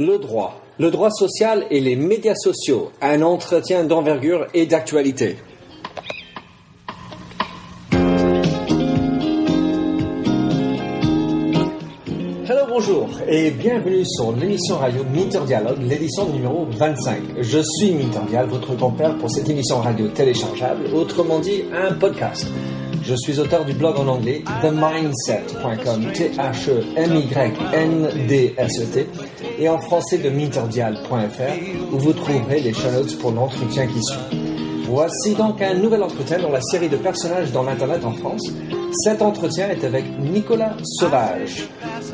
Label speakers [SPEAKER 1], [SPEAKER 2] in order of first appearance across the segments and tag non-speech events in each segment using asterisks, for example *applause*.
[SPEAKER 1] Le droit. Le droit social et les médias sociaux. Un entretien d'envergure et d'actualité. Hello, bonjour et bienvenue sur l'émission radio Minter Dialogue, l'édition numéro 25. Je suis Minter Dial, votre compère pour cette émission radio téléchargeable, autrement dit un podcast. Je suis auteur du blog en anglais themindset.com, T-H-E-M-Y-N-D-S-E-T, et en français de minterdial.fr, où vous trouverez les show pour l'entretien qui suit. Voici donc un nouvel entretien dans la série de personnages dans l'Internet en France. Cet entretien est avec Nicolas Sauvage,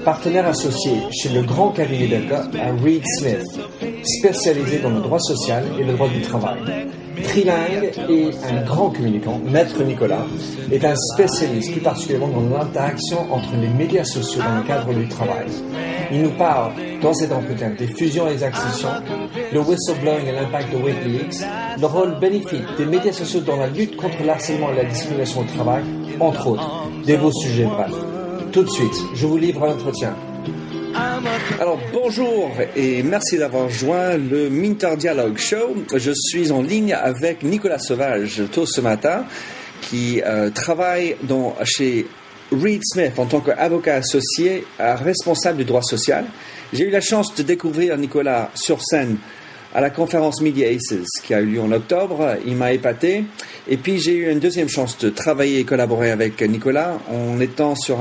[SPEAKER 1] partenaire associé chez le grand cabinet d'avocats à Reed Smith, spécialisé dans le droit social et le droit du travail. Trilingue et un grand communicant, Maître Nicolas, est un spécialiste plus particulièrement dans l'interaction entre les médias sociaux dans le cadre du travail. Il nous parle dans cet entretien des fusions et des accessions, le whistleblowing et l'impact de Wikileaks, le rôle bénéfique des médias sociaux dans la lutte contre le harcèlement et la discrimination au travail, entre autres. Des beaux sujets, bref. Tout de suite, je vous livre l'entretien. Alors bonjour et merci d'avoir joint le Minter Dialogue Show. Je suis en ligne avec Nicolas Sauvage tôt ce matin qui euh, travaille chez Reed Smith en tant qu'avocat associé euh, responsable du droit social. J'ai eu la chance de découvrir Nicolas sur scène à la conférence Media Aces qui a eu lieu en octobre. Il m'a épaté. Et puis j'ai eu une deuxième chance de travailler et collaborer avec Nicolas en étant sur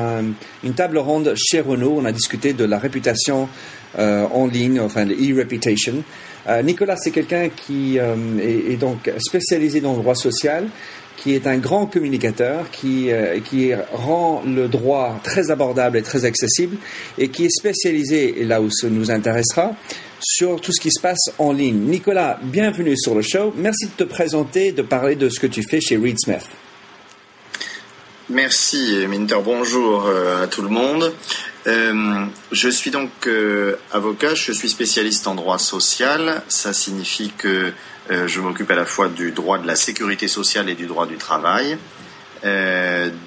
[SPEAKER 1] une table ronde chez Renault. On a discuté de la réputation euh, en ligne, enfin de e-reputation. Euh, Nicolas, c'est quelqu'un qui euh, est, est, donc spécialisé dans le droit social, qui est un grand communicateur, qui, qui rend le droit très abordable et très accessible, et qui est spécialisé, et là où ça nous intéressera, sur tout ce qui se passe en ligne. Nicolas, bienvenue sur le show. Merci de te présenter, de parler de ce que tu fais chez Reed Smith.
[SPEAKER 2] Merci Minter, bonjour à tout le monde. Euh, je suis donc euh, avocat, je suis spécialiste en droit social. Ça signifie que euh, je m'occupe à la fois du droit de la sécurité sociale et du droit du travail.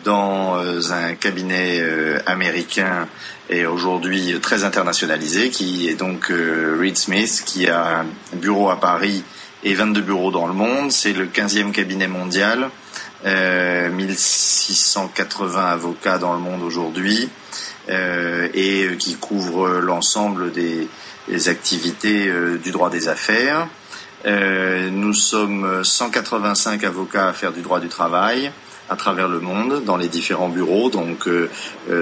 [SPEAKER 2] dans un cabinet américain et aujourd'hui très internationalisé qui est donc Reed Smith qui a un bureau à Paris et 22 bureaux dans le monde. C'est le 15e cabinet mondial, 1680 avocats dans le monde aujourd'hui. Euh, et qui couvre l'ensemble des, activités euh, du droit des affaires. Euh, nous sommes 185 avocats à faire du droit du travail à travers le monde dans les différents bureaux. Donc euh,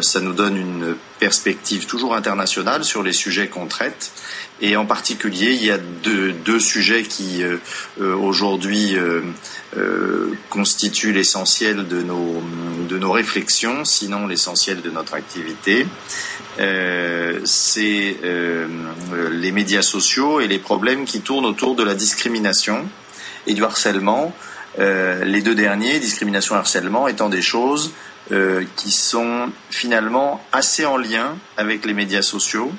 [SPEAKER 2] ça nous donne une perspective toujours internationale sur les sujets qu'on traite. Et en particulier, il y a deux, deux sujets qui euh, aujourd'hui euh, constituent l'essentiel de nos, de nos réflexions, sinon l'essentiel de notre activité. C'est les médias sociaux et les problèmes qui tournent autour de la discrimination et du harcèlement euh, les deux derniers, discrimination et harcèlement, étant des choses euh, qui sont finalement assez en lien avec les médias sociaux,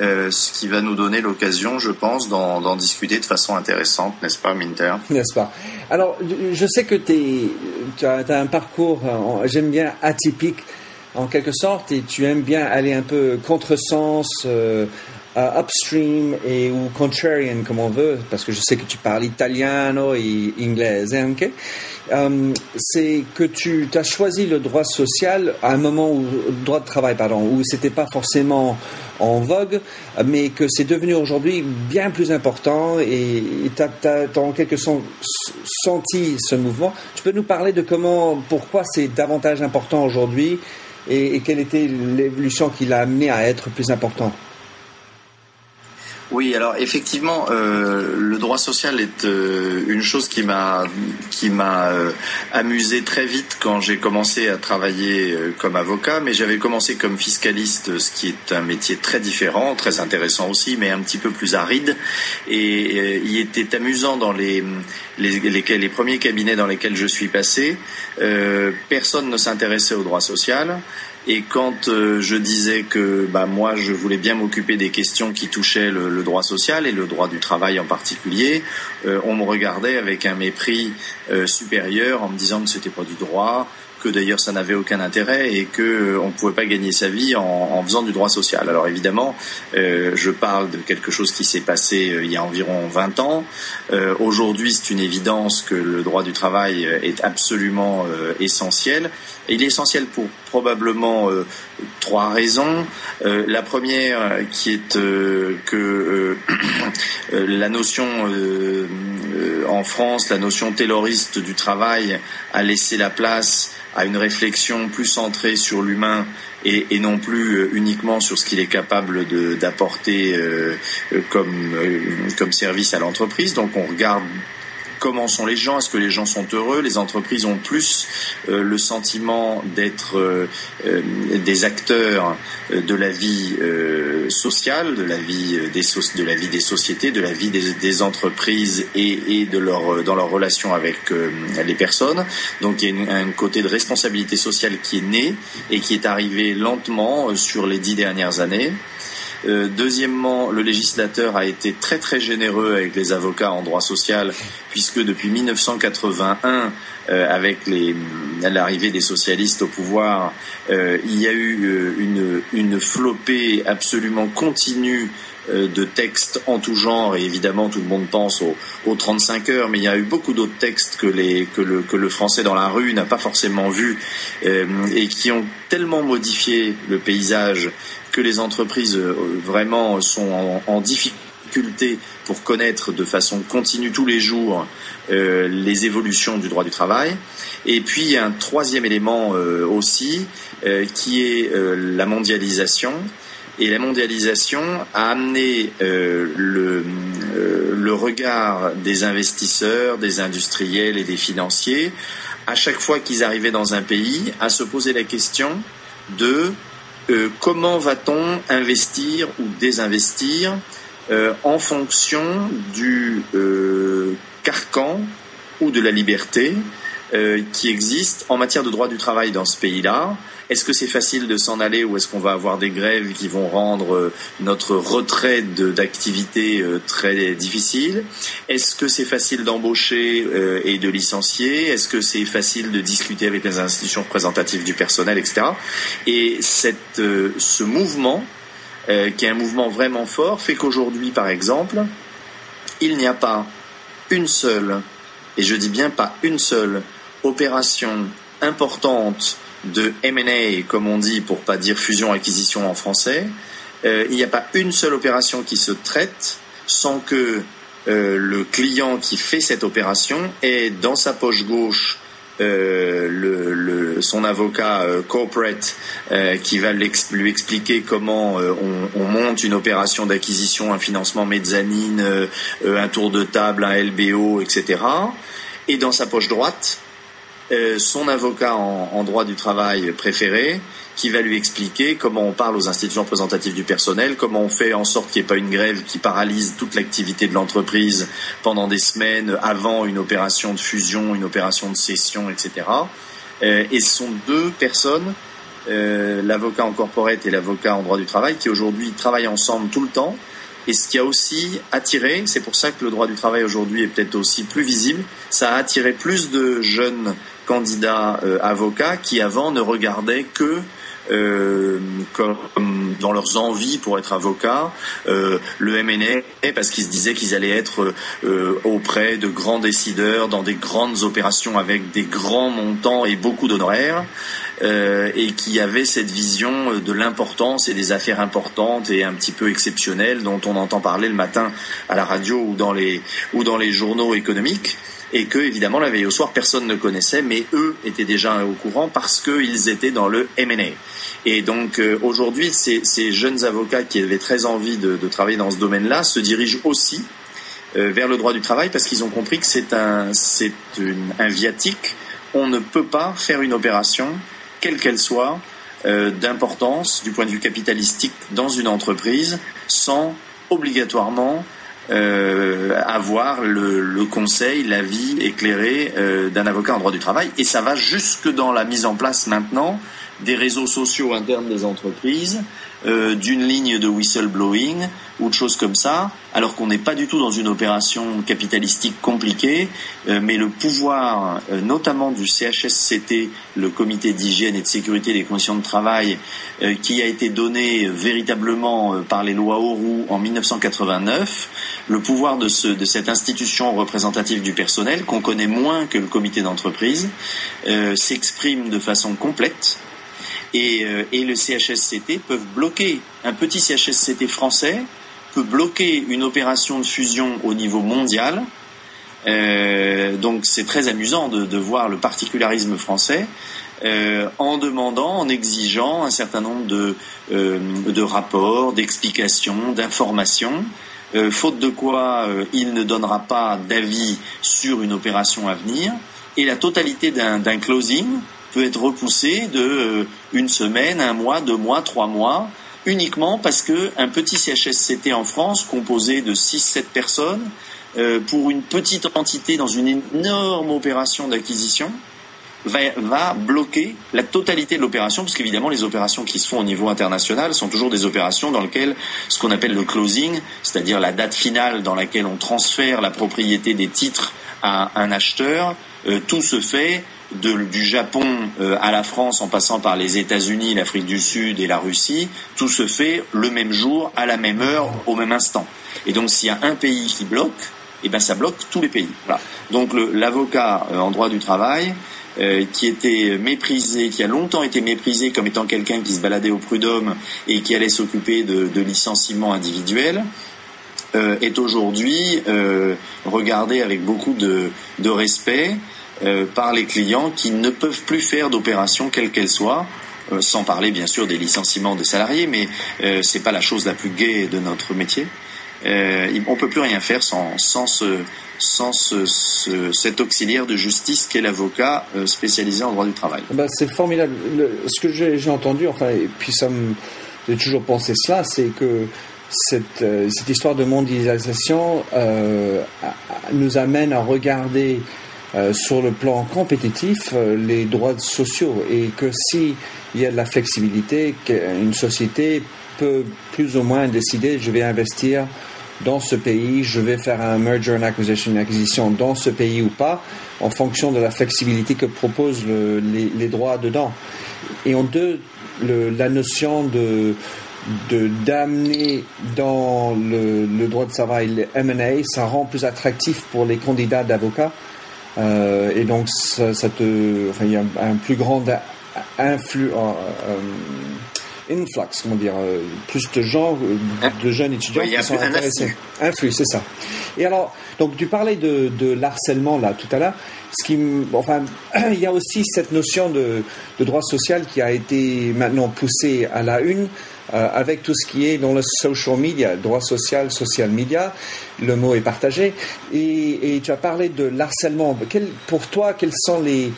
[SPEAKER 2] euh, ce qui va nous donner l'occasion, je pense, d'en discuter de façon intéressante, n'est-ce pas, Minter?
[SPEAKER 1] N'est-ce pas? Alors, je sais que tu as, as, un parcours, j'aime bien, atypique en quelque sorte, et tu aimes bien aller un peu contresens, euh, upstream et ou contrarian comme on veut, parce que je sais que tu parles italiano et anglais, okay? um, c'est que tu as choisi le droit social à un moment où droit de travail, pardon, où c'était pas forcément en vogue, mais que c'est devenu aujourd'hui bien plus important et tu as, en quelque sorte senti ce mouvement. Tu peux nous parler de comment, pourquoi c'est davantage important aujourd'hui et quelle était l'évolution qui l'a amené à être plus important?
[SPEAKER 2] Oui, alors effectivement, euh, le droit social est euh, une chose qui m'a qui m'a euh, amusé très vite quand j'ai commencé à travailler comme avocat, mais j'avais commencé comme fiscaliste, ce qui est un métier très différent, très intéressant aussi, mais un petit peu plus aride. Et il était amusant dans les les, les, les premiers cabinets dans lesquels je suis passé, personne ne s'intéressait au droit social. Et quand euh, je disais que bah, moi, je voulais bien m'occuper des questions qui touchaient le, le, droit social et le droit du travail en particulier, euh, on me regardait avec un mépris euh, supérieur en me disant que c'était pas du droit, que d'ailleurs ça n'avait aucun intérêt et que euh, on ne pouvait pas gagner sa vie en, en, faisant du droit social. Alors évidemment, euh, je parle de quelque chose qui s'est passé euh, il y a environ 20 ans. Euh, Aujourd'hui, c'est une évidence que le droit du travail est absolument euh, essentiel. Il est essentiel pour probablement trois raisons. la première, qui est que *clears throat* la notion en France, la notion tayloriste du travail a laissé la place à une réflexion plus centrée sur l'humain et, non plus euh, uniquement sur ce qu'il est capable d'apporter euh, comme, euh, comme service à l'entreprise. Donc on regarde comment sont les gens? Est-ce que les gens sont heureux? Les entreprises ont plus euh, le sentiment d'être euh, euh, des acteurs de la vie sociale, de la vie des, sociétés, de la vie des, entreprises et, et, de leur, dans leur relation avec les personnes. Donc il y a un côté de responsabilité sociale qui est né et qui est arrivé lentement sur les dix dernières années. Euh, deuxièmement, le législateur a été très très généreux avec les avocats en droit social, puisque depuis 1981, euh, avec l'arrivée des socialistes au pouvoir, euh, il y a eu une, flopée absolument continue de textes en tout genre. Et évidemment tout le monde pense aux, aux 35 heures mais il y a eu beaucoup d'autres textes que, le, français dans la rue n'a pas forcément vu et qui ont tellement modifié le paysage les entreprises euh, vraiment sont en, difficulté pour connaître de façon continue tous les jours euh, les évolutions du droit du travail. Et puis un troisième élément euh, aussi qui est la mondialisation. Et la mondialisation a amené le, regard des investisseurs, des industriels et des financiers, à chaque fois qu'ils arrivaient dans un pays, à se poser la question de euh, comment va-t-on investir ou désinvestir euh, en fonction du euh, carcan ou de la liberté qui existe en matière de droit du travail dans ce pays-là. Est-ce que c'est facile de s'en aller ou est-ce qu'on va avoir des grèves qui vont rendre euh, notre retrait d'activité euh, très difficile? Est-ce que c'est facile d'embaucher euh, et de licencier? Est-ce que c'est facile de discuter avec les institutions représentatives du personnel, etc. Et cette, ce mouvement, qui est un mouvement vraiment fort, fait qu'aujourd'hui, par exemple, il n'y a pas une seule, et je dis bien pas une seule, opération importante de M&A, comme on dit, pour pas dire fusion-acquisition en français, euh, il n'y a pas une seule opération qui se traite sans que euh, le client qui fait cette opération ait dans sa poche gauche euh, son avocat corporate qui va lui expliquer comment on, on, monte une opération d'acquisition, un financement mezzanine, un tour de table, un LBO, etc. Et dans sa poche droite, euh, son avocat en, en, droit du travail préféré qui va lui expliquer comment on parle aux institutions représentatives du personnel, comment on fait en sorte qu'il n'y ait pas une grève qui paralyse toute l'activité de l'entreprise pendant des semaines avant une opération de fusion, une opération de cession, etc. Euh, et ce sont deux personnes, euh, l'avocat en corporate et l'avocat en droit du travail, qui aujourd'hui travaillent ensemble tout le temps. Et ce qui a aussi attiré, c'est pour ça que le droit du travail aujourd'hui est peut-être aussi plus visible, ça a attiré plus de jeunes candidats euh, avocats qui avant ne regardaient que euh, comme dans leurs envies pour être avocats, euh, le MNA parce qu'ils se disaient qu'ils allaient être euh, auprès de grands décideurs dans des grandes opérations avec des grands montants et beaucoup d'honoraires. Et qui avait cette vision de l'importance et des affaires importantes et un petit peu exceptionnelles dont on entend parler le matin à la radio ou dans les, ou dans les journaux économiques et que évidemment la veille au soir personne ne connaissait mais eux étaient déjà au courant parce qu'ils étaient dans le M&A et donc euh, aujourd'hui ces, ces, jeunes avocats qui avaient très envie de, de travailler dans ce domaine là se dirigent aussi euh, vers le droit du travail parce qu'ils ont compris que c'est un, c'est un viatique. On ne peut pas faire une opération quelle qu'elle soit, euh, d'importance du point de vue capitalistique dans une entreprise sans obligatoirement euh, avoir le, conseil, l'avis éclairé euh, d'un avocat en droit du travail. Et ça va jusque dans la mise en place maintenant des réseaux sociaux internes des entreprises euh, d'une ligne de whistleblowing ou de choses comme ça, alors qu'on n'est pas du tout dans une opération capitalistique compliquée, euh, mais le pouvoir, euh, notamment du CHSCT, le Comité d'hygiène et de sécurité des conditions de travail, qui a été donné véritablement par les lois Auroux en 1989, le pouvoir de, ce, de cette institution représentative du personnel, qu'on connaît moins que le comité d'entreprise, s'exprime de façon complète euh, et, le CHSCT peuvent bloquer, un petit CHSCT français peut bloquer une opération de fusion au niveau mondial. Euh, donc c'est très amusant de, voir le particularisme français euh, en demandant, en exigeant un certain nombre de, de rapports, d'explications, d'informations, faute de quoi il ne donnera pas d'avis sur une opération à venir. Et la totalité d'un closing peut être repoussé de euh, une semaine, un mois, deux mois, trois mois, uniquement parce qu'un petit CHSCT en France, composé de 6-7 personnes, euh, pour une petite entité dans une énorme opération d'acquisition, va, bloquer la totalité de l'opération, parce qu'évidemment les opérations qui se font au niveau international sont toujours des opérations dans lesquelles ce qu'on appelle le closing, c'est-à-dire la date finale dans laquelle on transfère la propriété des titres à un acheteur, tout se fait du Japon euh, à la France en passant par les États-Unis, l'Afrique du Sud et la Russie, tout se fait le même jour, à la même heure, au même instant. Et donc s'il y a un pays qui bloque, eh ben ça bloque tous les pays. Donc l'avocat euh, en droit du travail, euh, qui était méprisé, qui a longtemps été méprisé comme étant quelqu'un qui se baladait au prud'homme et qui allait s'occuper de, licenciements individuels, est aujourd'hui regardé avec beaucoup de respect euh, par les clients qui ne peuvent plus faire d'opérations quelles qu'elles soient, euh, sans parler bien sûr des licenciements de salariés, mais euh, c'est pas la chose la plus gaie de notre métier. Euh, on peut plus rien faire sans, sans, ce, sans ce, cet auxiliaire de justice qu'est l'avocat spécialisé en droit du travail.
[SPEAKER 1] Ben, c'est formidable. ce que j'ai entendu, enfin, et puis ça me, j'ai toujours pensé cela, c'est que cette, cette, histoire de mondialisation nous amène à regarder euh, sur le plan compétitif euh, les droits sociaux et que si il y a de la flexibilité, une société peut plus ou moins décider je vais investir dans ce pays, je vais faire un merger and acquisition, une acquisition dans ce pays ou pas, en fonction de la flexibilité que proposent les, droits dedans. Et en deux, la notion de d'amener dans le, le, droit de travail les M&A, ça rend plus attractif pour les candidats d'avocats euh, et donc, ça, te, enfin, il y a un, plus grand influx, euh, euh, influx, comment dire, plus de gens, de jeunes étudiants qui sont intéressés. Influx, c'est ça. Et alors, donc tu parlais de, de l'harcèlement là tout à l'heure. Ce qui, enfin, *clears throat* il y a aussi cette notion de, de droit social qui a été maintenant poussée à la une. Euh, avec tout ce qui est dans le social media, droit social, social media, le mot est partagé. Et, tu as parlé de l'harcèlement. pour toi, quelles sont les,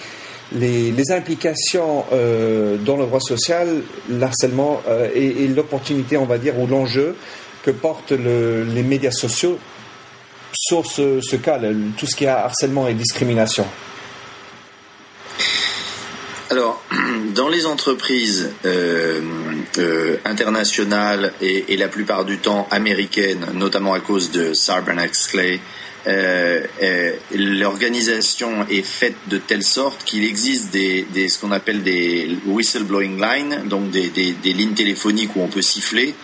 [SPEAKER 1] les, implications euh, dans le droit social, l'harcèlement euh, et, l'opportunité, on va dire, ou l'enjeu que portent les médias sociaux sur ce, ce cas, tout ce qui est harcèlement et discrimination?
[SPEAKER 2] Alors, *clears throat* dans les entreprises euh, euh, internationales et, la plupart du temps américaines, notamment à cause de Sarbanes-Oxley, euh, l'organisation est faite de telle sorte qu'il existe des, ce qu'on appelle des whistleblowing lines, donc des, des, lignes téléphoniques où on peut siffler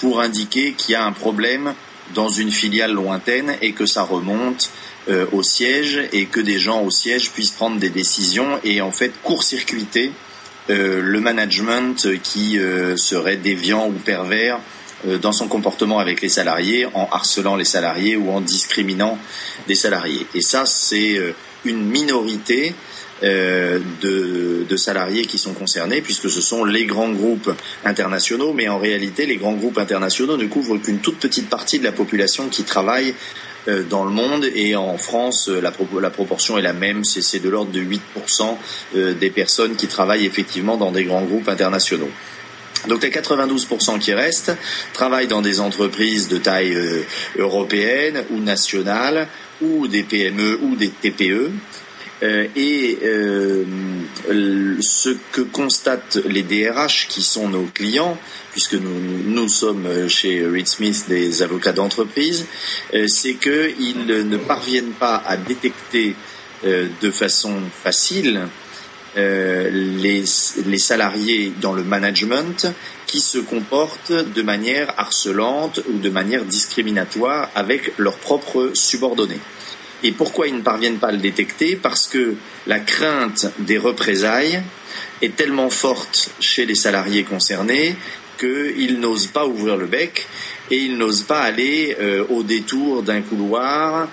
[SPEAKER 2] pour indiquer qu'il y a un problème dans une filiale lointaine et que ça remonte euh, au siège et que des gens au siège puissent prendre des décisions et en fait court-circuiter euh, le management qui euh, serait déviant ou pervers dans son comportement avec les salariés, en harcelant les salariés ou en discriminant des salariés. Et ça, c'est une minorité de, de, salariés qui sont concernés, puisque ce sont les grands groupes internationaux, mais en réalité, les grands groupes internationaux ne couvrent qu'une toute petite partie de la population qui travaille euh, dans le monde. Et en France euh, la, la proportion est la même, c'est de l'ordre de 8% euh, des personnes qui travaillent effectivement dans des grands groupes internationaux. Donc les 92% qui restent travaillent dans des entreprises de taille européenne ou nationale ou des PME ou des TPE Euh, et euh, ce que constatent les DRH qui sont nos clients, puisque nous, sommes chez Reed Smith des avocats d'entreprise, euh, c'est qu'ils ne parviennent pas à détecter de façon facile les, salariés dans le management qui se comportent de manière harcelante ou de manière discriminatoire avec leurs propres subordonnés. Et pourquoi ils ne parviennent pas à le détecter Parce que la crainte des représailles est tellement forte chez les salariés concernés qu'ils n'osent pas ouvrir le bec et ils n'osent pas aller euh, au détour d'un couloir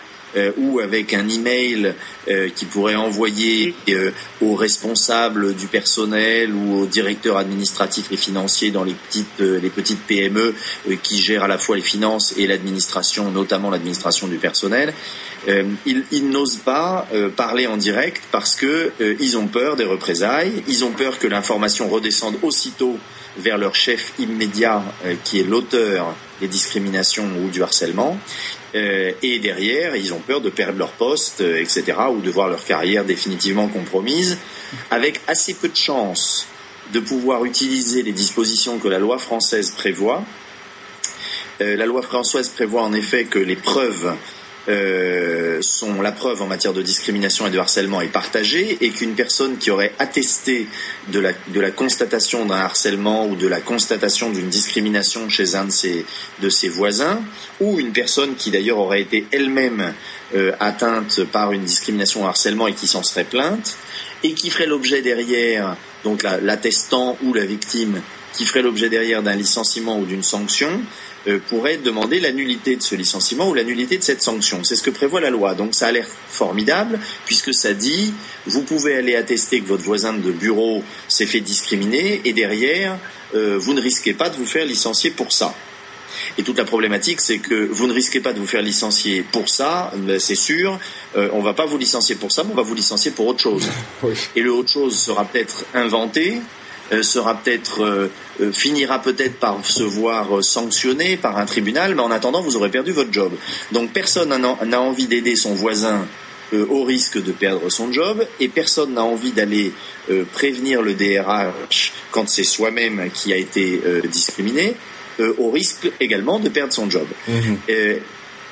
[SPEAKER 2] ou avec un email euh, qui pourrait envoyer euh, aux responsables du personnel ou aux directeurs administratifs et financiers dans les petites, les petites PME qui gèrent à la fois les finances et l'administration, notamment l'administration du personnel. ils, ils n'osent pas parler en direct parce que ils ont peur des représailles, ils ont peur que l'information redescende aussitôt vers leur chef immédiat qui est l'auteur des discriminations ou du harcèlement. Euh, et derrière, ils ont peur de perdre leur poste, euh, etc., ou de voir leur carrière définitivement compromise, avec assez peu de chances de pouvoir utiliser les dispositions que la loi française prévoit. Euh, la loi française prévoit en effet que les preuves euh, sont la preuve en matière de discrimination et de harcèlement est partagée et qu'une personne qui aurait attesté de la, de la constatation d'un harcèlement ou de la constatation d'une discrimination chez un de ses, de ses voisins ou une personne qui d'ailleurs aurait été elle-même euh, atteinte par une discrimination ou harcèlement et qui s'en serait plainte et qui ferait l'objet derrière, donc l'attestant ou la victime, qui ferait l'objet derrière d'un licenciement ou d'une sanction, pourrait demander l'annulité de ce licenciement ou l'annulité de cette sanction. C'est ce que prévoit la loi. Donc ça a l'air formidable puisque ça dit vous pouvez aller attester que votre voisin de bureau s'est fait discriminer et derrière euh, vous ne risquez pas de vous faire licencier pour ça. Et toute la problématique, c'est que vous ne risquez pas de vous faire licencier pour ça, c'est sûr. Euh, on va pas vous licencier pour ça, mais on va vous licencier pour autre chose. Et le autre chose sera peut-être inventé, euh, sera peut-être euh, euh, finira peut-être par se voir sanctionné par un tribunal, mais en attendant, vous aurez perdu votre job. Donc personne n'a envie d'aider son voisin au risque de perdre son job et personne n'a envie d'aller prévenir le DRH quand c'est soi-même qui a été discriminé au risque également de perdre son job. Mhm.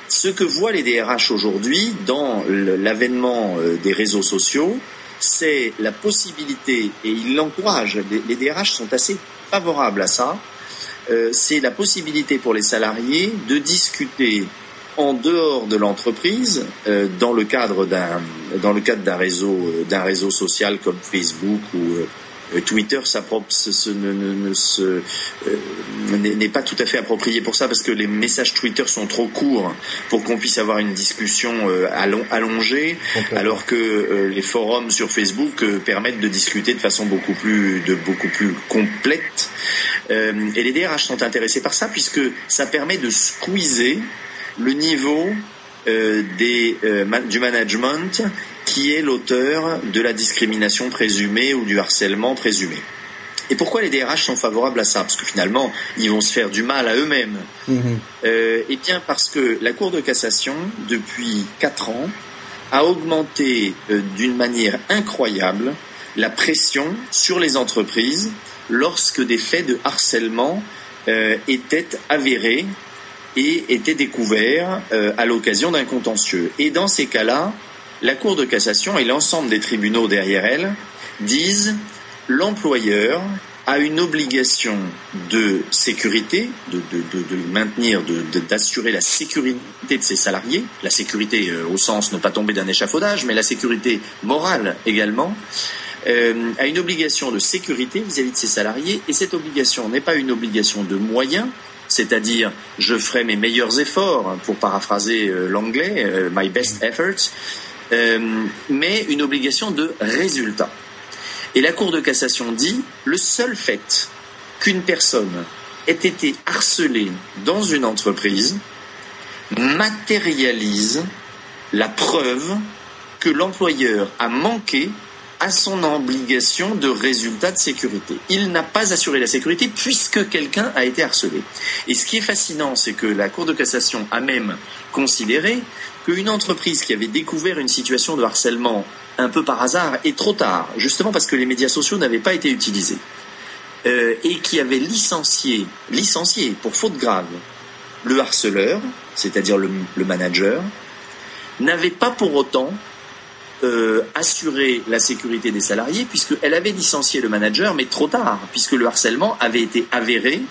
[SPEAKER 2] ce que voient les DRH aujourd'hui dans l'avènement des réseaux sociaux, c'est la possibilité, et il l'encourage, les, DRH sont assez favorables à ça, euh, c'est la possibilité pour les salariés de discuter en dehors de l'entreprise, euh, dans le cadre d'un dans le cadre d'un réseau d'un réseau social comme Facebook ou euh, Twitter euh, n'est pas tout à fait approprié pour ça parce que les messages Twitter sont trop courts pour qu'on puisse avoir une discussion euh, allongée, alors que les forums sur Facebook permettent de discuter de façon beaucoup plus, de beaucoup plus complète. et les DRH sont intéressés par ça puisque ça permet de squeezer le niveau des, du management qui est l'auteur de la discrimination présumée ou du harcèlement présumé. Et pourquoi les DRH sont favorables à ça? Parce que finalement, ils vont se faire du mal à eux-mêmes. Mhm. Euh, eh bien, parce que la Cour de cassation, depuis quatre ans, a augmenté euh, d'une manière incroyable la pression sur les entreprises lorsque des faits de harcèlement euh, étaient avérés et étaient découverts à l'occasion d'un contentieux. Et dans ces cas-là, la Cour de cassation et l'ensemble des tribunaux derrière elle disent l'employeur a une obligation de sécurité, de, maintenir, d'assurer la sécurité de ses salariés, la sécurité euh, au sens ne pas tomber d'un échafaudage, mais la sécurité morale également, euh, a une obligation de sécurité vis-à-vis de ses salariés, et cette obligation n'est pas une obligation de moyens, c'est-à-dire je ferai mes meilleurs efforts, pour paraphraser euh, l'anglais, my best efforts, euh, mais une obligation de résultat. Et la Cour de cassation dit le seul fait qu'une personne ait été harcelée dans une entreprise matérialise la preuve que l'employeur a manqué à son obligation de résultat de sécurité. Il n'a pas assuré la sécurité puisque quelqu'un a été harcelé. Et ce qui est fascinant, c'est que la Cour de cassation a même considéré qu'une entreprise qui avait découvert une situation de harcèlement un peu par hasard et trop tard, justement parce que les médias sociaux n'avaient pas été utilisés, euh, et qui avait licencié, licencié pour faute grave le harceleur, c'est-à-dire le, manager, n'avait pas pour autant euh, assuré la sécurité des salariés puisqu'elle avait licencié le manager, mais trop tard, puisque le harcèlement avait été avéré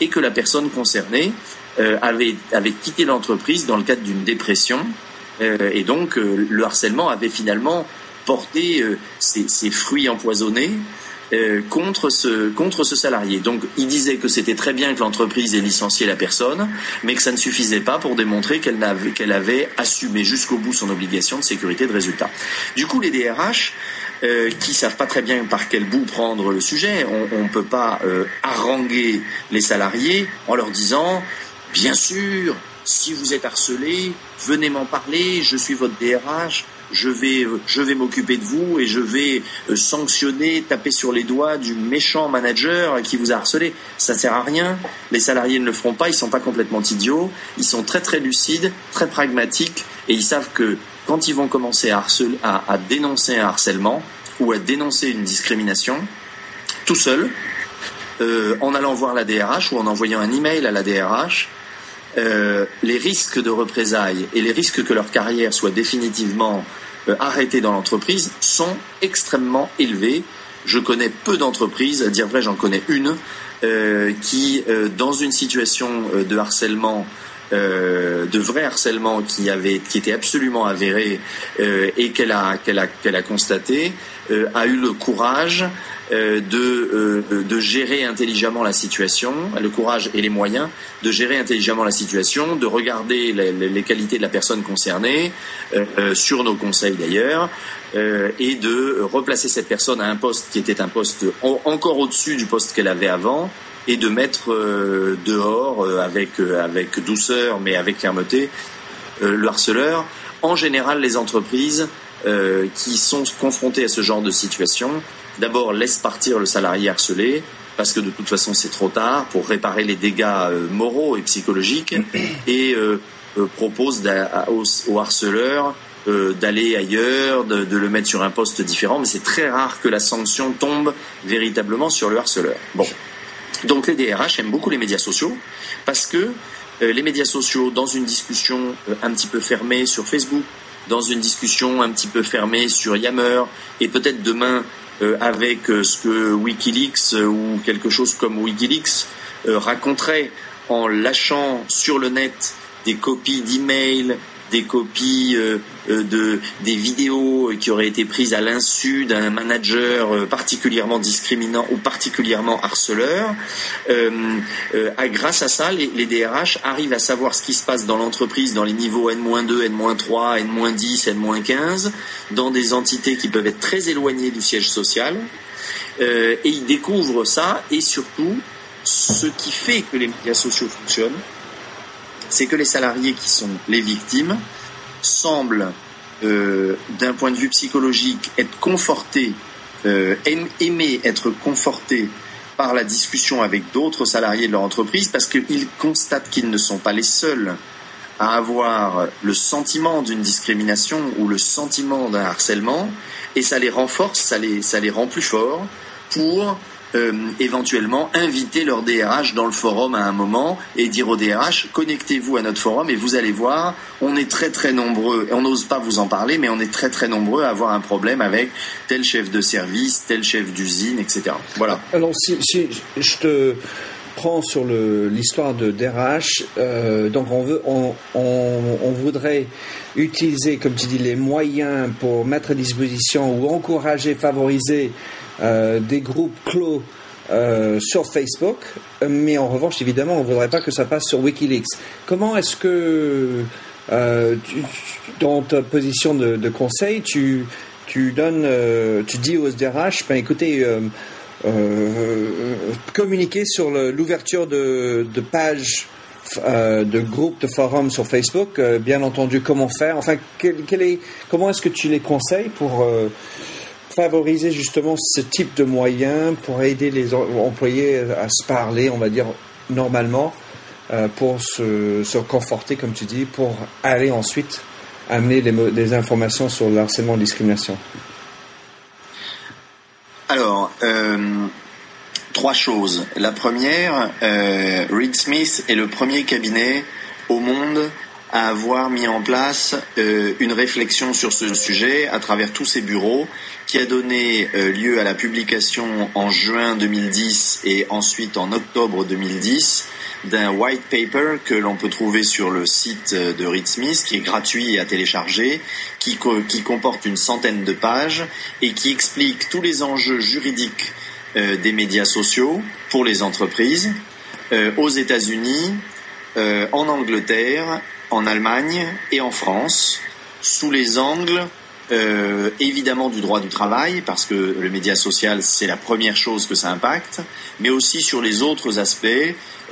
[SPEAKER 2] et que la personne concernée euh, avait, avait quitté l'entreprise dans le cadre d'une dépression. Euh, et donc, euh, le harcèlement avait finalement porté ses, ses, fruits empoisonnés contre, ce, contre ce salarié. Donc, il disait que c'était très bien que l'entreprise ait licencié la personne, mais que ça ne suffisait pas pour démontrer qu'elle avait, qu'elle avait assumé jusqu'au bout son obligation de sécurité de résultat. Du coup, les DRH euh, qui savent pas très bien par quel bout prendre le sujet. On ne peut pas euh, haranguer les salariés en leur disant Bien sûr, si vous êtes harcelé, venez m'en parler, je suis votre DRH, je vais, m'occuper de vous et je vais euh, sanctionner, taper sur les doigts du méchant manager qui vous a harcelé. Ça sert à rien. Les salariés ne le feront pas, ils sont pas complètement idiots, ils sont très très lucides, très pragmatiques et ils savent que quand ils vont commencer à, à dénoncer un harcèlement ou à dénoncer une discrimination, tout seul, euh, en allant voir la DRH ou en envoyant un email à la DRH, euh, les risques de représailles et les risques que leur carrière soit définitivement euh, arrêtée dans l'entreprise sont extrêmement élevés. Je connais peu d'entreprises, à dire vrai, j'en connais une, euh, qui, dans une situation de harcèlement, de vrai harcèlement qui avait, qui était absolument avéré et qu'elle a, qu'elle a, qu'elle a constaté, a eu le courage euh, de, euh, de gérer intelligemment la situation, le courage et les moyens de gérer intelligemment la situation, de regarder les, qualités de la personne concernée, euh, sur nos conseils d'ailleurs, et de replacer cette personne à un poste qui était un poste encore au-dessus du poste qu'elle avait avant, et de mettre dehors avec, avec douceur mais avec fermeté le harceleur. En général, les entreprises qui sont confrontées à ce genre de situation d'abord laisse partir le salarié harcelé parce que de toute façon c'est trop tard pour réparer les dégâts euh, moraux et psychologiques *coughs* et euh, euh, propose au, harceleur d'aller ailleurs, de, le mettre sur un poste différent, mais c'est très rare que la sanction tombe véritablement sur le harceleur. Bon. Donc les DRH aiment beaucoup les médias sociaux parce que les médias sociaux, dans une discussion un petit peu fermée sur Facebook, dans une discussion un petit peu fermée sur Yammer, et peut-être demain euh, avec euh, ce que Wikileaks euh, ou quelque chose comme Wikileaks raconterait en lâchant sur le net des copies d'emails, des copies euh, euh, de des vidéos qui auraient été prises à l'insu d'un manager euh, particulièrement discriminant ou particulièrement harceleur. grâce à ça, les, les, DRH arrivent à savoir ce qui se passe dans l'entreprise dans les niveaux N-2, N-3, N-10, N-15, dans des entités qui peuvent être très éloignées du siège social. et ils découvrent ça et surtout ce qui fait que les médias sociaux fonctionnent, c'est que les salariés qui sont les victimes semblent, euh, d'un point de vue psychologique, être confortés, euh, aimer être confortés par la discussion avec d'autres salariés de leur entreprise parce qu'ils constatent qu'ils ne sont pas les seuls à avoir le sentiment d'une discrimination ou le sentiment d'un harcèlement et ça les renforce, ça les, ça les rend plus forts pour euh, éventuellement inviter leur DRH dans le forum à un moment et dire au DRH connectez-vous à notre forum et vous allez voir, on est très très nombreux, on n'ose pas vous en parler, mais on est très très nombreux à avoir un problème avec tel chef de service, tel chef d'usine, etc. Voilà.
[SPEAKER 1] Alors si, je te prends sur l'histoire de DRH, euh, donc on, veut, on, on, voudrait utiliser, comme tu dis, les moyens pour mettre à disposition ou encourager, favoriser des groupes clos euh, sur Facebook, mais en revanche, évidemment, on ne voudrait pas que ça passe sur Wikileaks. Comment est-ce que, euh, dans ta position de, conseil, tu, tu donnes, tu dis aux DRH, ben écoutez, communiquez sur l'ouverture de, de pages de groupes de forums sur Facebook, bien entendu, comment faire Enfin, quel, est, comment est-ce que tu les conseilles pour favoriser justement ce type de moyens pour aider les employés à se parler, on va dire, normalement, euh, pour se, conforter, comme tu dis, pour aller ensuite amener des, des informations sur le harcèlement et la discrimination
[SPEAKER 2] Alors, euh, trois choses. La première, euh, Reed Smith est le premier cabinet au monde à avoir mis en place euh, une réflexion sur ce sujet à travers tous ses bureaux, qui a donné euh, lieu à la publication en juin 2010 et ensuite en octobre 2010 d'un white paper que l'on peut trouver sur le site de Reed Smith, qui est gratuit à télécharger, qui, qui comporte une centaine de pages et qui explique tous les enjeux juridiques euh, des médias sociaux pour les entreprises aux États-Unis, en Angleterre en Allemagne et en France, sous les angles euh, évidemment du droit du travail, parce que le média social, c'est la première chose que ça impacte, mais aussi sur les autres aspects,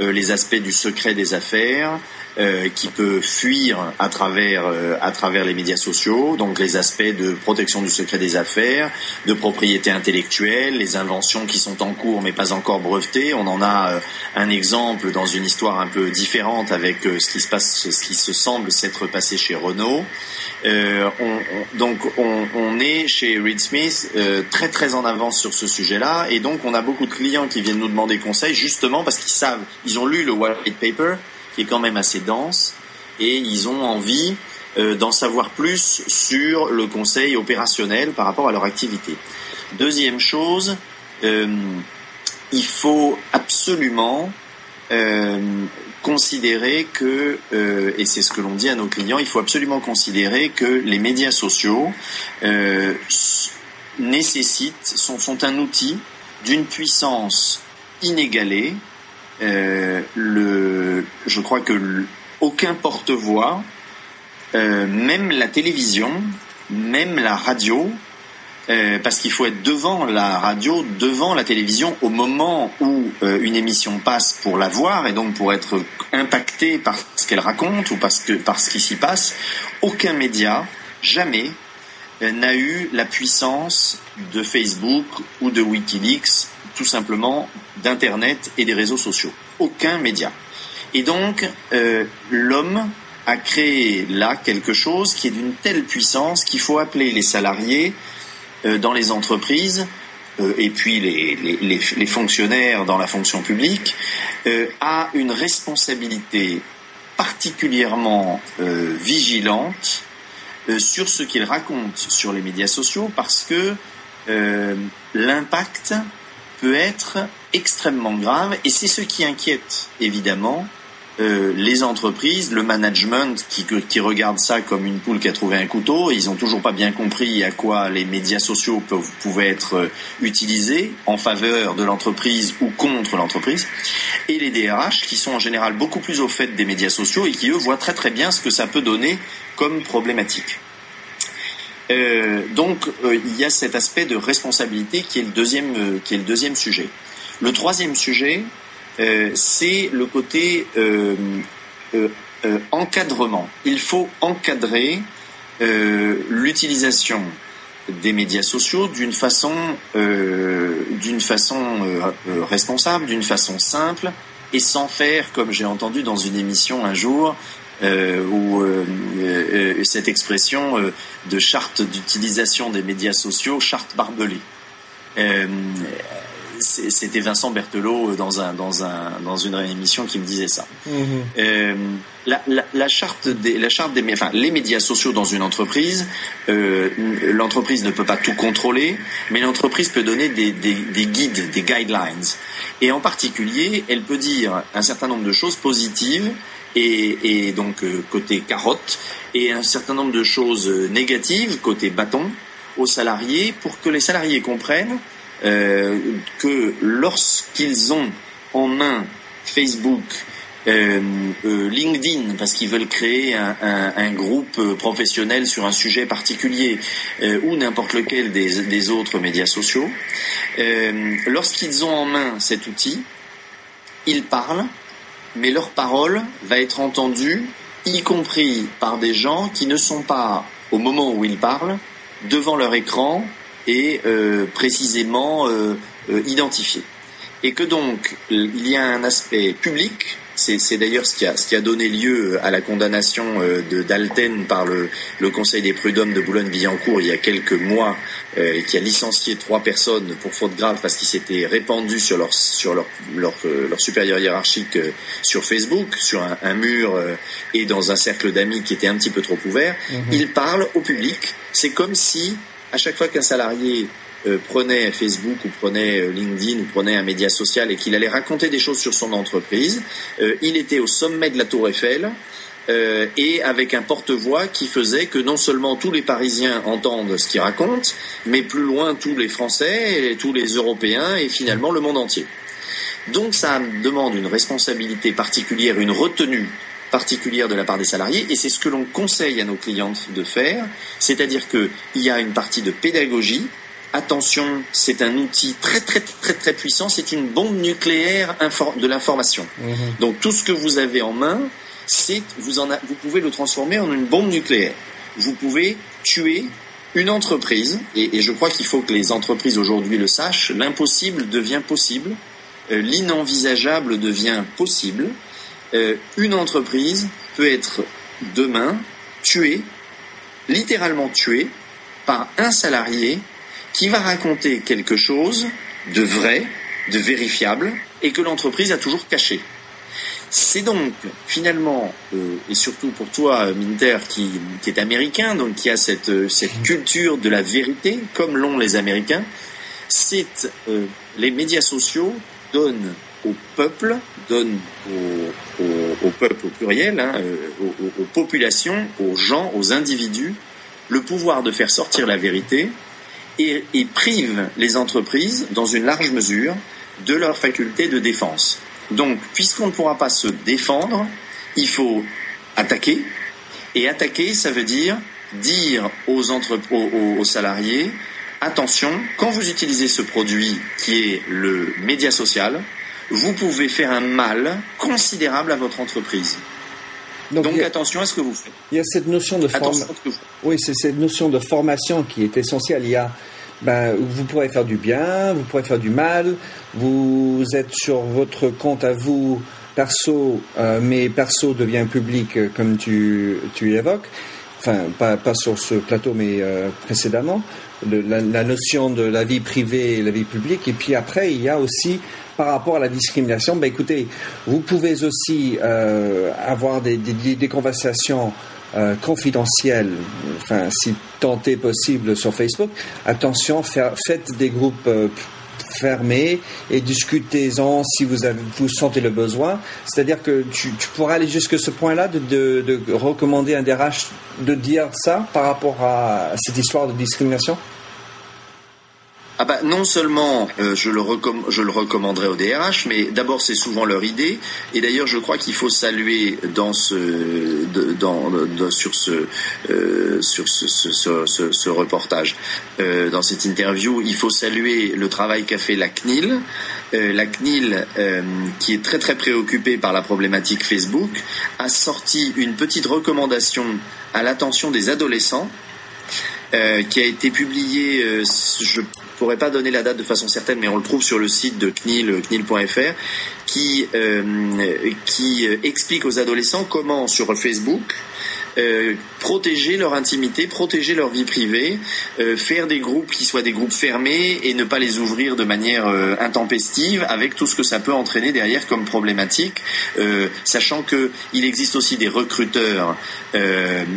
[SPEAKER 2] euh, les aspects du secret des affaires, euh, qui peut fuir à travers, à travers les médias sociaux, donc les aspects de protection du secret des affaires, de propriété intellectuelle, les inventions qui sont en cours mais pas encore brevetées. On en a un exemple dans une histoire un peu différente avec ce qui se passe, ce qui se semble s'être passé chez Renault. Euh, donc on, est chez Reed Smith euh, très très en avance sur ce sujet-là et donc on a beaucoup de clients qui viennent nous demander conseil justement parce qu'ils savent, ils ont lu le white paper est quand même assez dense et ils ont envie euh, d'en savoir plus sur le conseil opérationnel par rapport à leur activité. Deuxième chose, il faut absolument considérer que, euh, et c'est ce que l'on dit à nos clients, il faut absolument considérer que les médias sociaux euh, nécessitent, sont, un outil d'une puissance inégalée. Euh, je crois que aucun porte-voix, même la télévision, même la radio, euh, parce qu'il faut être devant la radio, devant la télévision au moment où euh, une émission passe pour la voir et donc pour être impacté par ce qu'elle raconte ou parce par ce qui s'y passe. Aucun média jamais euh, n'a eu la puissance de Facebook ou de WikiLeaks, tout simplement d'Internet et des réseaux sociaux. Aucun média. Et donc l'homme a créé là quelque chose qui est d'une telle puissance qu'il faut appeler les salariés euh, dans les entreprises euh, et puis les, fonctionnaires dans la fonction publique euh, a une responsabilité particulièrement vigilante sur ce qu'ils racontent sur les médias sociaux parce que l'impact peut être extrêmement grave. Et c'est ce qui inquiète évidemment euh, les entreprises, le management qui, qui regarde ça comme une poule qui a trouvé un couteau, ils n'ont toujours pas bien compris à quoi les médias sociaux peuvent, pouvaient être euh, utilisés en faveur de l'entreprise ou contre l'entreprise, et les DRH qui sont en général beaucoup plus au fait des médias sociaux et qui eux voient très très bien ce que ça peut donner comme problématique. Euh, donc il y a cet aspect de responsabilité qui est le deuxième, deuxième sujet. Le troisième sujet, euh, c'est le côté euh, euh, encadrement. Il faut encadrer l'utilisation des médias sociaux d'une façon responsable, d'une façon simple, et sans faire, comme j'ai entendu dans une émission un jour, où cette expression de charte d'utilisation des médias sociaux, charte barbelée c'était Vincent Berthelot dans, un, dans, un, dans une émission qui me disait ça. Mhm. Euh, la, charte des, la charte des, enfin, les médias sociaux dans une entreprise, euh, l'entreprise ne peut pas tout contrôler, mais l'entreprise peut donner des, des, guides, des guidelines. Et en particulier, elle peut dire un certain nombre de choses positives et, et donc euh, côté carotte, et un certain nombre de choses négatives côté bâton aux salariés pour que les salariés comprennent euh, que lorsqu'ils ont en main Facebook, euh, euh, LinkedIn, parce qu'ils veulent créer un, groupe professionnel sur un sujet particulier, ou n'importe lequel des, autres médias sociaux, lorsqu'ils ont en main cet outil, ils parlent, mais leur parole va être entendue, y compris par des gens qui ne sont pas, au moment où ils parlent, devant leur écran est précisément identifié. Et que donc il y a un aspect public c'est d'ailleurs ce qui, a, ce qui a donné lieu à la condamnation euh, de d'Alten par le, le, Conseil des prud'hommes de Boulogne-Billancourt il y a quelques mois, euh, et qui a licencié trois personnes pour faute grave parce qu'ils s'étaient répandus sur leur, sur leur, leur, euh, leur supérieur hiérarchique sur Facebook, sur un, un mur et dans un cercle d'amis qui était un petit peu trop ouvert. Mhm. Il parle au public. C'est comme si, à chaque fois qu'un salarié euh, prenait Facebook ou prenait euh, LinkedIn ou prenait un média social et qu'il allait raconter des choses sur son entreprise, euh, il était au sommet de la tour Eiffel et avec un porte-voix qui faisait que non seulement tous les Parisiens entendent ce qu'il raconte, mais plus loin tous les Français, et tous les Européens et finalement le monde entier. Donc ça demande une responsabilité particulière, une retenue particulière de la part des salariés, et c'est ce que l'on conseille à nos clientes de faire, c'est-à-dire qu'il y a une partie de pédagogie attention, c'est un outil très très très très puissant, c'est une bombe nucléaire de l'information. Mhm. Donc tout ce que vous avez en main, c'est vous en vous pouvez le transformer en une bombe nucléaire. Vous pouvez tuer une entreprise, et, je crois qu'il faut que les entreprises aujourd'hui le sachent, l'impossible devient possible, euh, l'inenvisageable devient possible. Euh, une entreprise peut être demain tuée, littéralement tuée, par un salarié qui va raconter quelque chose de vrai, de vérifiable, et que l'entreprise a toujours caché. C'est donc finalement, euh, et surtout pour toi, Minter, qui, est américain, donc qui a cette, cette culture de la vérité, comme l'ont les Américains, c'est euh, les médias sociaux donnent au peuple, donnent au, peuple au pluriel, hein, euh, aux populations, aux gens, aux individus, le pouvoir de faire sortir la vérité et, et prive les entreprises, dans une large mesure, de leur faculté de défense. Donc, puisqu'on ne pourra pas se défendre, il faut attaquer. Et attaquer, ça veut dire dire aux, entre, aux, aux, salariés, attention, quand vous utilisez ce produit qui est le média social, vous pouvez faire un mal considérable à votre entreprise. Donc, attention à ce que vous faites.
[SPEAKER 1] Il y a cette notion de formation. Oui, c'est cette notion de formation qui est essentielle. Il y a, ben, vous pourrez faire du bien, vous pourrez faire du mal. Vous êtes sur votre compte à vous perso, euh, mais perso devient public, euh, comme tu, tu l'évoques. Enfin, pas, pas sur ce plateau, mais euh, précédemment. La, notion de la vie privée et la vie publique. Et puis après, il y a aussi par rapport à la discrimination, ben écoutez, vous pouvez aussi euh, avoir des, des, des conversations euh, confidentielles, enfin si tant est possible sur Facebook. Attention, faites des groupes euh, fermés et discutez-en si vous, vous sentez le besoin. C'est-à-dire que tu, pourras aller jusqu'à ce point-là de, de, de recommander un DRH de dire ça par rapport à cette histoire de discrimination?
[SPEAKER 2] Ah bah, non seulement euh, je, le je le recommanderais au DRH, mais d'abord c'est souvent leur idée. Et d'ailleurs, je crois qu'il faut saluer dans ce, dans, sur ce, euh, sur ce, reportage, euh, dans cette interview, il faut saluer le travail qu'a fait la CNIL. la CNIL, qui est très très préoccupée par la problématique Facebook, a sorti une petite recommandation à l'attention des adolescents. qui a été publiée, je je pourrais pas donner la date de façon certaine, mais on le trouve sur le site de CNIL, CNIL.fr, qui, euh, qui euh, explique aux adolescents comment sur Facebook euh, protéger leur intimité, protéger leur vie privée, euh, faire des groupes qui soient des groupes fermés et ne pas les ouvrir de manière euh, intempestive avec tout ce que ça peut entraîner derrière comme problématique, sachant que il existe aussi des recruteurs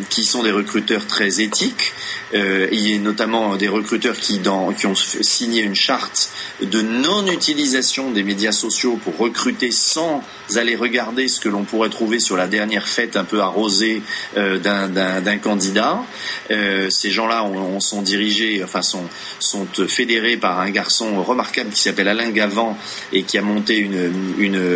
[SPEAKER 2] qui sont des recruteurs très éthiques. il y a notamment des recruteurs qui, ont signé une charte de non-utilisation des médias sociaux pour recruter sans aller regarder ce que l'on pourrait trouver sur la dernière fête un peu arrosée d'un candidat. Euh, ces gens-là sont dirigés, enfin sont, fédérés par un garçon remarquable qui s'appelle Alain Gavant et qui a monté une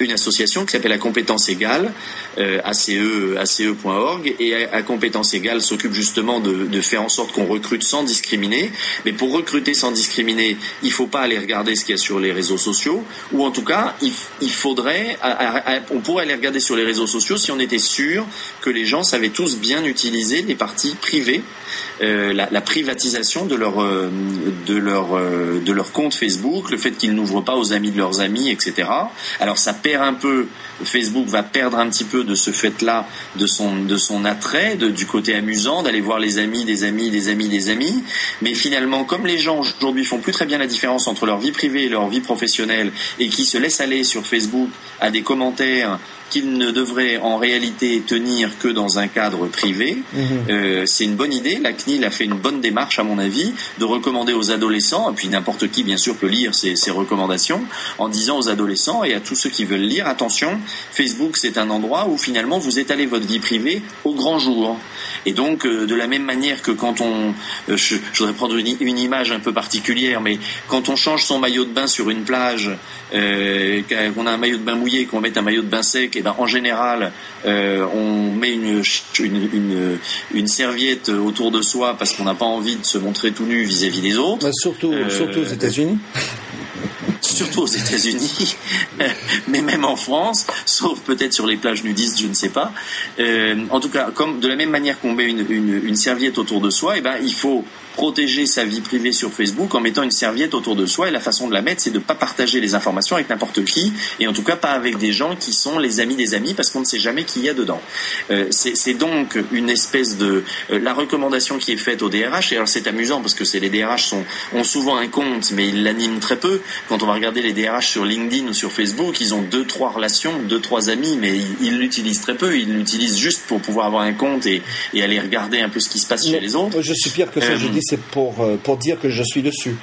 [SPEAKER 2] une association qui s'appelle la compétence égale, euh, ace, ace.org, et à, compétence égale s'occupe justement de, faire en sorte qu'on recrute sans discriminer. Mais pour recruter sans discriminer, il faut pas aller regarder ce qu'il y a sur les réseaux sociaux, ou en tout cas, il faudrait, on pourrait aller regarder sur les réseaux sociaux si on était sûr que les gens savaient tous bien utiliser les parties privées, euh, la, privatisation de leur euh, de leur euh, de leur compte Facebook, le fait qu'ils n'ouvrent pas aux amis de leurs amis, etc. Alors ça perd un peu, Facebook va perdre un petit peu de ce fait-là, de son, de son attrait, du côté amusant, d'aller voir les amis, des amis, des amis, des amis. Mais finalement, comme les gens aujourd'hui font plus très bien la différence entre leur vie privée et leur vie professionnelle, et qui se laissent aller sur Facebook à des commentaires qu'il ne devrait en réalité tenir que dans un cadre privé. Mhm. Euh, c'est une bonne idée. La CNIL a fait une bonne démarche, à mon avis, de recommander aux adolescents, et puis n'importe qui, bien sûr, peut lire ces, ces, recommandations, en disant aux adolescents et à tous ceux qui veulent lire, attention, Facebook, c'est un endroit où finalement vous étalez votre vie privée au grand jour. Et donc, euh, de la même manière que quand on, euh, je, voudrais prendre une, une, image un peu particulière, mais quand on change son maillot de bain sur une plage, euh, qu'on a un maillot de bain mouillé, qu'on met un maillot de bain sec, et ben en général, euh, on met une, une, une, une, serviette autour de soi parce qu'on n'a pas envie de se montrer tout nu vis-à-vis des autres.
[SPEAKER 1] Bah, surtout, surtout aux États-Unis *laughs*
[SPEAKER 2] surtout aux États-Unis, *laughs* mais même en France, sauf peut-être sur les plages nudistes, je ne sais pas. Euh, en tout cas, de la même manière qu'on met une, serviette autour de soi, eh ben il faut protéger sa vie privée sur Facebook en mettant une serviette autour de soi. Et la façon de la mettre, c'est de ne pas partager les informations avec n'importe qui, et en tout cas pas avec des gens qui sont les amis des amis, parce qu'on ne sait jamais qui y a dedans. Euh, c'est donc une espèce de euh, la recommandation qui est faite au DRH. Et alors c'est amusant parce que c'est les DRH sont, ont souvent un compte, mais ils l'animent très peu. Quand on va regarder les DRH sur LinkedIn ou sur Facebook, ils ont deux trois relations, deux trois amis, mais ils l'utilisent très peu. Ils l'utilisent juste pour pouvoir avoir un compte et, et, aller regarder un peu ce qui se passe chez les autres.
[SPEAKER 1] Je suis pire que ça. je euh, dis c'est pour euh, pour dire que je suis dessus.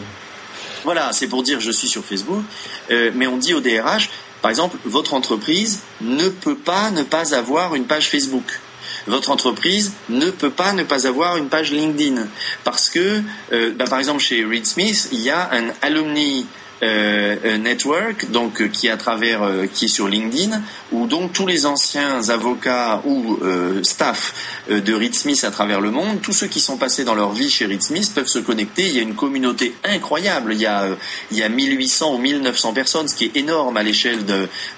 [SPEAKER 1] *laughs*
[SPEAKER 2] voilà, c'est pour dire je suis sur Facebook. Euh, mais on dit au DRH, par exemple, votre entreprise ne peut pas ne pas avoir une page Facebook votre entreprise ne peut pas ne pas avoir une page LinkedIn parce que, euh, bah, par exemple, chez Reed Smith, il y a un alumni network, donc euh, qui est à travers, euh, qui est sur LinkedIn, où donc tous les anciens avocats ou staff de Reed Smith à travers le monde, tous ceux qui sont passés dans leur vie chez Reed Smith peuvent se connecter. Il y a une communauté incroyable. Il y a, il y a 1800 ou 1900 personnes, ce qui est énorme à l'échelle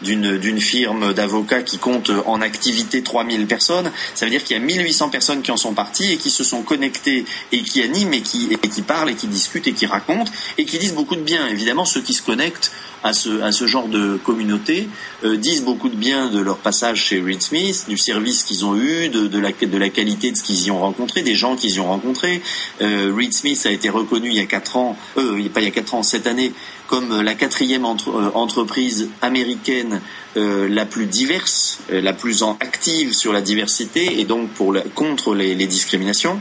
[SPEAKER 2] d'une d'une firme d'avocats qui compte en activité 3000 personnes. Ça veut dire qu'il y a 1800 personnes qui en sont parties et qui se sont connectées et qui animent et qui, et qui parlent et qui discutent et qui racontent et qui disent beaucoup de bien. Évidemment, ceux qui se connectent à ce, genre de communauté euh, disent beaucoup de bien de leur passage chez Reed Smith, du service qu'ils ont eu, de, la, qualité de ce qu'ils y ont rencontré, des gens qu'ils y ont rencontrés. Euh, Reed Smith a été reconnu il y a quatre ans, euh, pas il y a quatre ans, cette année, comme la quatrième entreprise américaine euh, la plus diverse, euh, la plus en active sur la diversité et donc pour contre les, discriminations.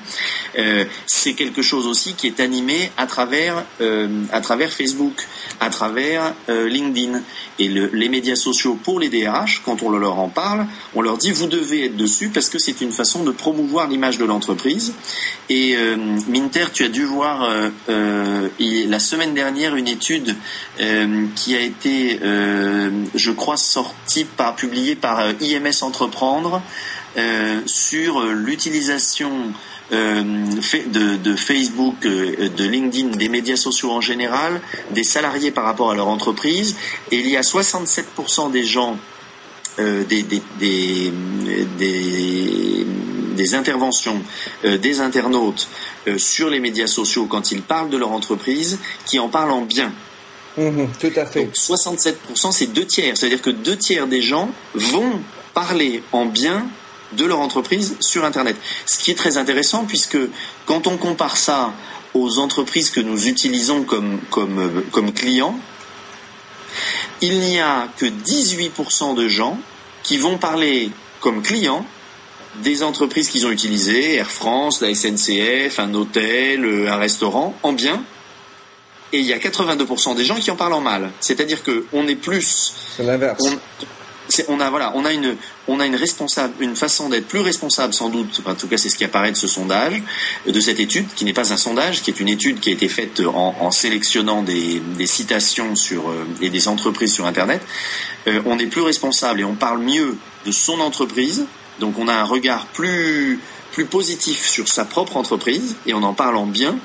[SPEAKER 2] Euh, c'est quelque chose aussi qui est animé à travers à travers Facebook, à travers LinkedIn et les médias sociaux pour les DRH. Quand on leur en parle, on leur dit vous devez être dessus parce que c'est une façon de promouvoir l'image de l'entreprise. Et Minter, tu as dû voir la semaine dernière une étude qui a été, je crois, sorti par, publié par euh, IMS Entreprendre euh, sur euh, l'utilisation de, Facebook, de LinkedIn, des médias sociaux en général, des salariés par rapport à leur entreprise. Et il y a 67% des gens, des, des, des, interventions des internautes sur les médias sociaux quand ils parlent de leur entreprise, qui en parlent en bien.
[SPEAKER 1] Mhm, tout à fait. Donc
[SPEAKER 2] 67%, c'est deux tiers. C'est-à-dire que deux tiers des gens vont parler en bien de leur entreprise sur Internet. Ce qui est très intéressant puisque quand on compare ça aux entreprises que nous utilisons comme, comme, comme clients, il n'y a que 18% de gens qui vont parler comme clients des entreprises qu'ils ont utilisées, Air France, la SNCF, un hôtel, un restaurant, en bien, et il y a 82% des gens qui en parlent en mal. C'est-à-dire qu'on est plus.
[SPEAKER 1] C'est l'inverse.
[SPEAKER 2] on a voilà, on a une, on a une responsable, une façon d'être plus responsable sans doute. en tout cas, c'est ce qui apparaît de ce sondage, de cette étude, qui n'est pas un sondage, qui est une étude qui a été faite en, sélectionnant des, citations sur euh, et des entreprises sur Internet. Euh, on est plus responsable et on parle mieux de son entreprise. Donc, on a un regard plus plus positif sur sa propre entreprise et on en parle en bien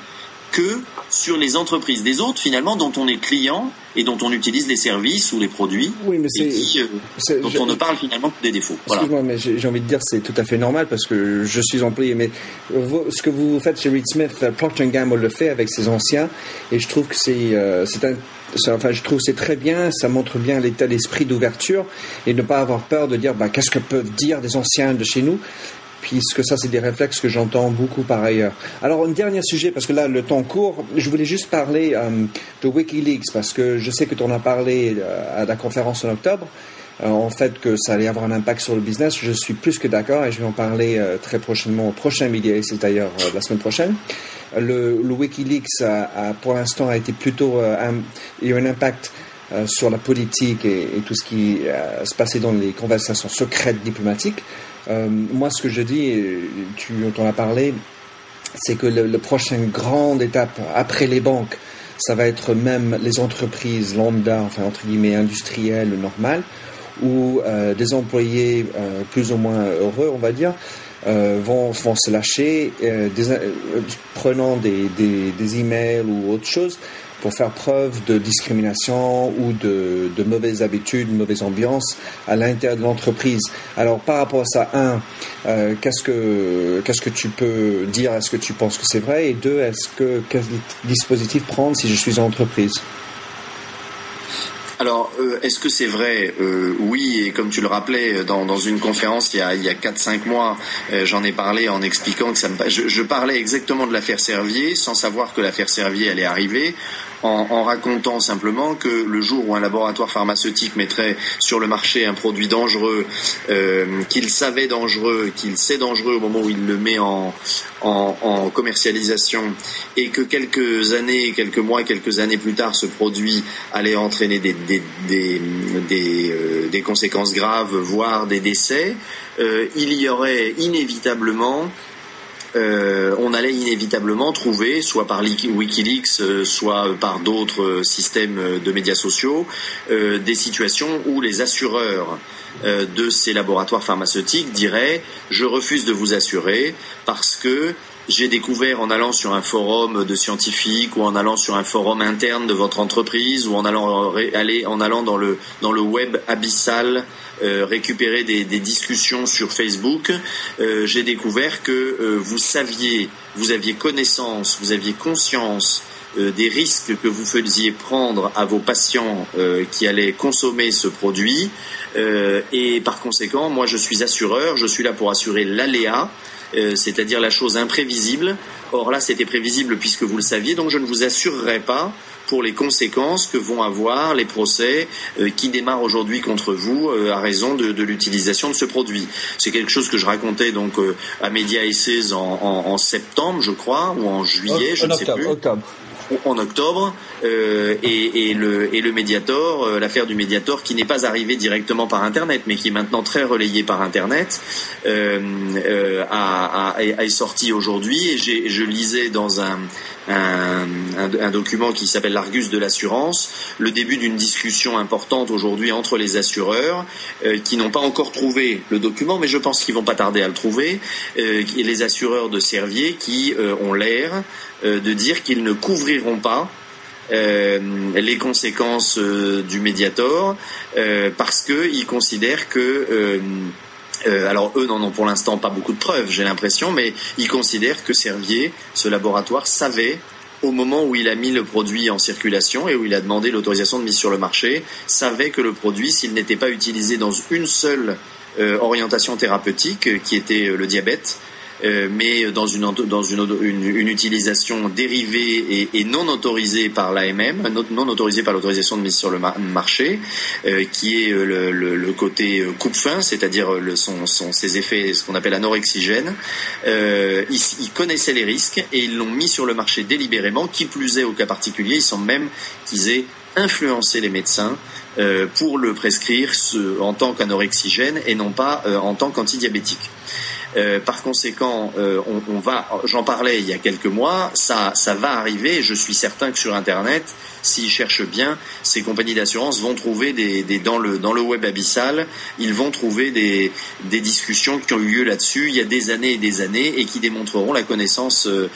[SPEAKER 2] que sur les entreprises des autres finalement dont on est client et dont on utilise les services ou les produits oui, mais et euh, dont on ne parle finalement que des défauts.
[SPEAKER 1] Excuse-moi, mais j'ai envie de dire c'est tout à fait normal parce que je suis employé. Mais ce que vous faites chez Reed Smith, euh, Procter Gamble le fait avec ses anciens et je trouve que c'est euh, un enfin, je trouve c'est très bien, ça montre bien l'état d'esprit d'ouverture et ne pas avoir peur de dire bah, qu'est-ce que peuvent dire des anciens de chez nous puisque ça, c'est des réflexes que j'entends beaucoup par ailleurs. Alors, un dernier sujet, parce que là, le temps court, je voulais juste parler euh, de Wikileaks, parce que je sais que tu en as parlé euh, à la conférence en octobre, euh, en fait, que ça allait avoir un impact sur le business. Je suis plus que d'accord et je vais en parler très prochainement au prochain midi, c'est d'ailleurs la semaine prochaine. Le, Wikileaks, pour l'instant, a été plutôt. il y a eu un impact sur la politique et tout ce qui se passait dans les conversations secrètes diplomatiques. Euh, moi, ce que je dis, tu en as parlé, c'est que le, prochaine grande étape après les banques, ça va être même les entreprises lambda, enfin entre guillemets industrielles, normales, où euh, des employés euh, plus ou moins heureux, on va dire, euh, vont, se lâcher, euh, euh, prenant des, des, emails ou autre chose pour faire preuve de discrimination ou de, de mauvaises habitudes, mauvaise ambiance à l'intérieur de l'entreprise. Alors par rapport à ça, un, qu'est-ce que qu'est-ce que tu peux dire? Est-ce que tu penses que c'est vrai? Et deux, est-ce que quel dispositif prendre si je suis en entreprise?
[SPEAKER 2] Alors, euh, est-ce que c'est vrai euh, Oui, et comme tu le rappelais dans, dans une conférence il y a, il y a 4-5 mois, euh, j'en ai parlé en expliquant que ça me... Je, je parlais exactement de l'affaire Servier, sans savoir que l'affaire Servier allait arriver en, racontant simplement que le jour où un laboratoire pharmaceutique mettrait sur le marché un produit dangereux, euh, qu'il savait dangereux, qu'il sait dangereux au moment où il le met en, en, commercialisation, et que quelques années, quelques mois, quelques années plus tard, ce produit allait entraîner des, des, des, des, euh, conséquences graves, voire des décès, euh, il y aurait inévitablement euh, on allait inévitablement trouver, soit par Wikileaks, euh, soit par d'autres euh, systèmes de médias sociaux, des situations où les assureurs de ces laboratoires pharmaceutiques diraient je refuse de vous assurer parce que j'ai découvert en allant sur un forum de scientifiques ou en allant sur un forum interne de votre entreprise ou en allant, en allant dans, le, dans le web abyssal euh, récupérer des, discussions sur Facebook, euh, j'ai découvert que euh, vous saviez, vous aviez connaissance, vous aviez conscience des risques que vous faisiez prendre à vos patients qui allaient consommer ce produit. et par conséquent, moi je suis assureur, je suis là pour assurer l'aléa, c'est-à-dire la chose imprévisible. Or là, c'était prévisible puisque vous le saviez, donc je ne vous assurerai pas pour les conséquences que vont avoir les procès euh, qui démarrent aujourd'hui contre vous euh, à raison de, l'utilisation de ce produit. C'est quelque chose que je racontais donc euh, à Media Essays en, septembre, je crois, ou en juillet, je ne sais plus en octobre euh, et, le, et le euh, l'affaire du Mediator qui n'est pas arrivée directement par Internet mais qui est maintenant très relayée par Internet, euh, a, a, est sortie aujourd'hui. Et je lisais dans un, un, un, document qui s'appelle l'Argus de l'assurance, le début d'une discussion importante aujourd'hui entre les assureurs qui n'ont pas encore trouvé le document, mais je pense qu'ils vont pas tarder à le trouver, et les assureurs de Servier qui ont l'air euh, de dire qu'ils ne couvriront pas euh, les conséquences euh, du Mediator parce qu'ils considèrent que alors eux n'en ont pour l'instant pas beaucoup de preuves, j'ai l'impression, mais ils considèrent que Servier, ce laboratoire, savait au moment où il a mis le produit en circulation et où il a demandé l'autorisation de mise sur le marché, savait que le produit, s'il n'était pas utilisé dans une seule orientation thérapeutique, qui était le diabète, euh, mais dans une, dans une, une, utilisation dérivée et, non autorisée par l'AMM, non autorisée par l'autorisation de mise sur le marché, euh, qui est le, le, le côté coupe-fin, c'est-à-dire son, son, ses effets, ce qu'on appelle anorexigène. Euh, ils, ils, connaissaient les risques et ils l'ont mis sur le marché délibérément. Qui plus est, au cas particulier, ils sont même qu'ils aient influencé les médecins pour le prescrire en tant qu'anorexigène et non pas en tant qu'antidiabétique. Euh, par conséquent, euh, on, va, j'en parlais il y a quelques mois, ça, ça va arriver. Je suis certain que sur Internet, s'ils cherchent bien, ces compagnies d'assurance vont trouver des, dans le web abyssal, ils vont trouver des, discussions qui ont eu lieu là-dessus il y a des années et des années et qui démontreront la connaissance euh,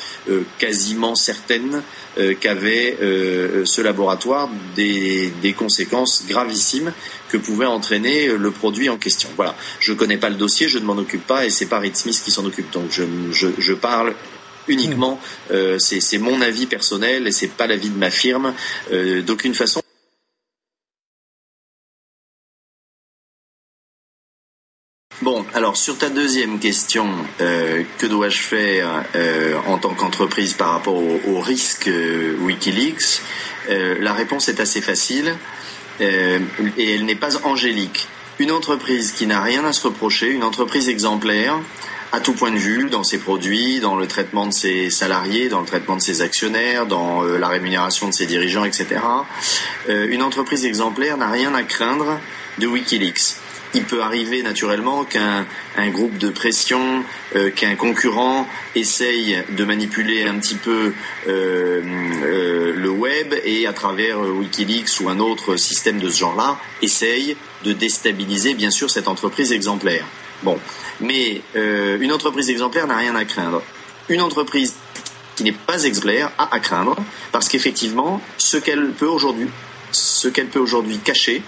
[SPEAKER 2] quasiment certaine qu'avait ce laboratoire des, conséquences gravissimes que pouvait entraîner le produit en question. Voilà. Je connais pas le dossier, je ne m'en occupe pas et c'est pas Smith qui s'en occupe. Donc je, parle uniquement, euh, c'est mon avis personnel et c'est pas l'avis de ma firme euh, d'aucune façon. Bon, alors sur ta deuxième question, euh, que dois-je faire en tant qu'entreprise par rapport au, risque Wikileaks? La réponse est assez facile. Et elle n'est pas angélique. Une entreprise qui n'a rien à se reprocher, une entreprise exemplaire, à tout point de vue, dans ses produits, dans le traitement de ses salariés, dans le traitement de ses actionnaires, dans euh, la rémunération de ses dirigeants, etc. Euh, une entreprise exemplaire n'a rien à craindre de Wikileaks il peut arriver naturellement qu'un groupe de pression, euh, qu'un concurrent essaye de manipuler un petit peu euh, euh, le web et à travers Wikileaks ou un autre système de ce genre-là, essaye de déstabiliser bien sûr cette entreprise exemplaire. Bon, mais une entreprise exemplaire n'a rien à craindre. Une entreprise qui n'est pas exemplaire a à craindre parce qu'effectivement, ce qu'elle peut aujourd'hui, ce qu'elle peut aujourd'hui cacher,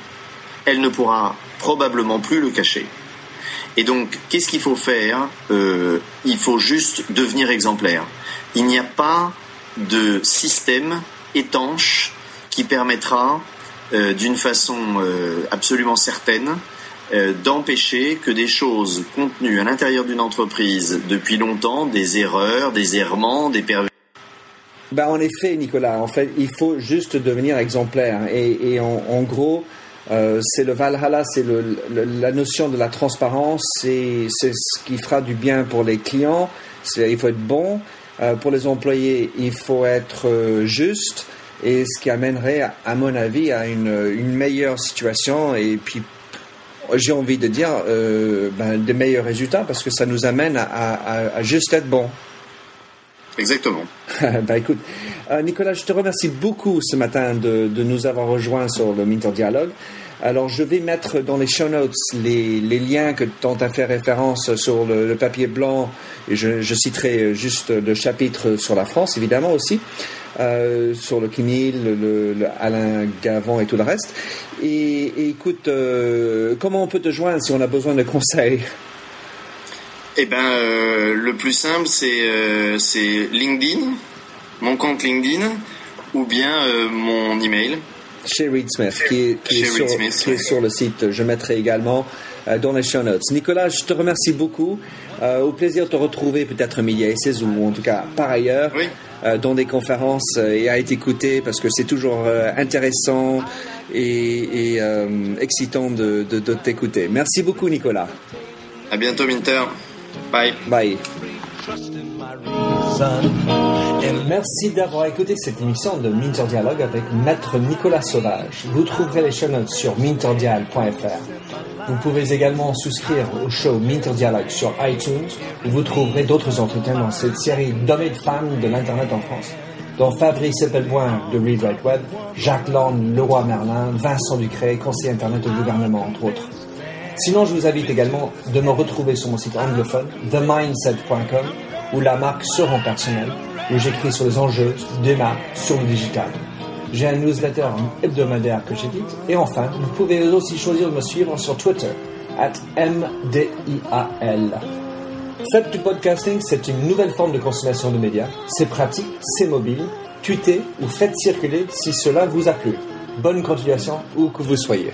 [SPEAKER 2] elle ne pourra probablement plus le cacher. Et donc, qu'est-ce qu'il faut faire euh, Il faut juste devenir exemplaire. Il n'y a pas de système étanche qui permettra, euh, d'une façon euh, absolument certaine, d'empêcher que des choses contenues à l'intérieur d'une entreprise depuis longtemps, des erreurs, des errements, des pervers.
[SPEAKER 1] Ben, en effet, Nicolas, en fait, il faut juste devenir exemplaire. Et, en, gros, euh, c'est le Valhalla, c'est la notion de la transparence, c'est ce qui fera du bien pour les clients. Il faut être bon. Euh, pour les employés, il faut être euh, juste. Et ce qui amènerait, à mon avis, à une, meilleure situation et puis j'ai envie de dire ben, des meilleurs résultats parce que ça nous amène à, juste être bon.
[SPEAKER 2] Exactement. *laughs*
[SPEAKER 1] bah écoute, euh, Nicolas, je te remercie beaucoup ce matin de, nous avoir rejoints sur le Minter Dialogue. Alors, je vais mettre dans les show notes les, liens que tu as fait référence sur le, papier blanc. Et je, citerai juste le chapitre sur la France, évidemment aussi, euh, sur le Kinil, le, Alain Gavon et tout le reste. Et, écoute, euh, comment on peut te joindre si on a besoin de conseils?
[SPEAKER 2] Eh ben, le plus simple, c'est LinkedIn mon compte LinkedIn ou bien euh, mon email.
[SPEAKER 1] Chez Reed Smith, qui est, qui est, sur, le site. Je mettrai également euh, dans les show notes. Nicolas, je te remercie beaucoup. Euh, au plaisir de te retrouver peut-être milieu essais ou en tout cas par ailleurs dans des conférences et à être écouté parce que c'est toujours intéressant et, excitant de, de, de t'écouter. Merci beaucoup, Nicolas.
[SPEAKER 2] À bientôt, Minter. Bye.
[SPEAKER 1] Bye. Merci d'avoir écouté cette émission de Minter Dialogue avec Maître Nicolas Sauvage. Vous trouverez les chaînes notes sur minterdial.fr. Vous pouvez également souscrire au show Minter Dialogue sur iTunes où vous trouverez d'autres entretiens dans cette série d'hommes et de femmes de l'Internet en France, dont Fabrice Eppelboin de Read Write Web, Jacques Lorne, Leroy Merlin, Vincent Ducret, conseiller Internet au gouvernement, entre autres. Sinon, je vous invite également de me retrouver sur mon site anglophone, themindset.com, où la marque se rend personnelle, où j'écris sur les enjeux des marques sur le digital. J'ai un newsletter hebdomadaire que j'édite. Et enfin, vous pouvez aussi choisir de me suivre sur Twitter, at MDIAL. Faites du podcasting, c'est une nouvelle forme de consommation de médias. C'est pratique, c'est mobile. Tweetez ou faites circuler si cela vous a plu. Bonne continuation où que vous soyez.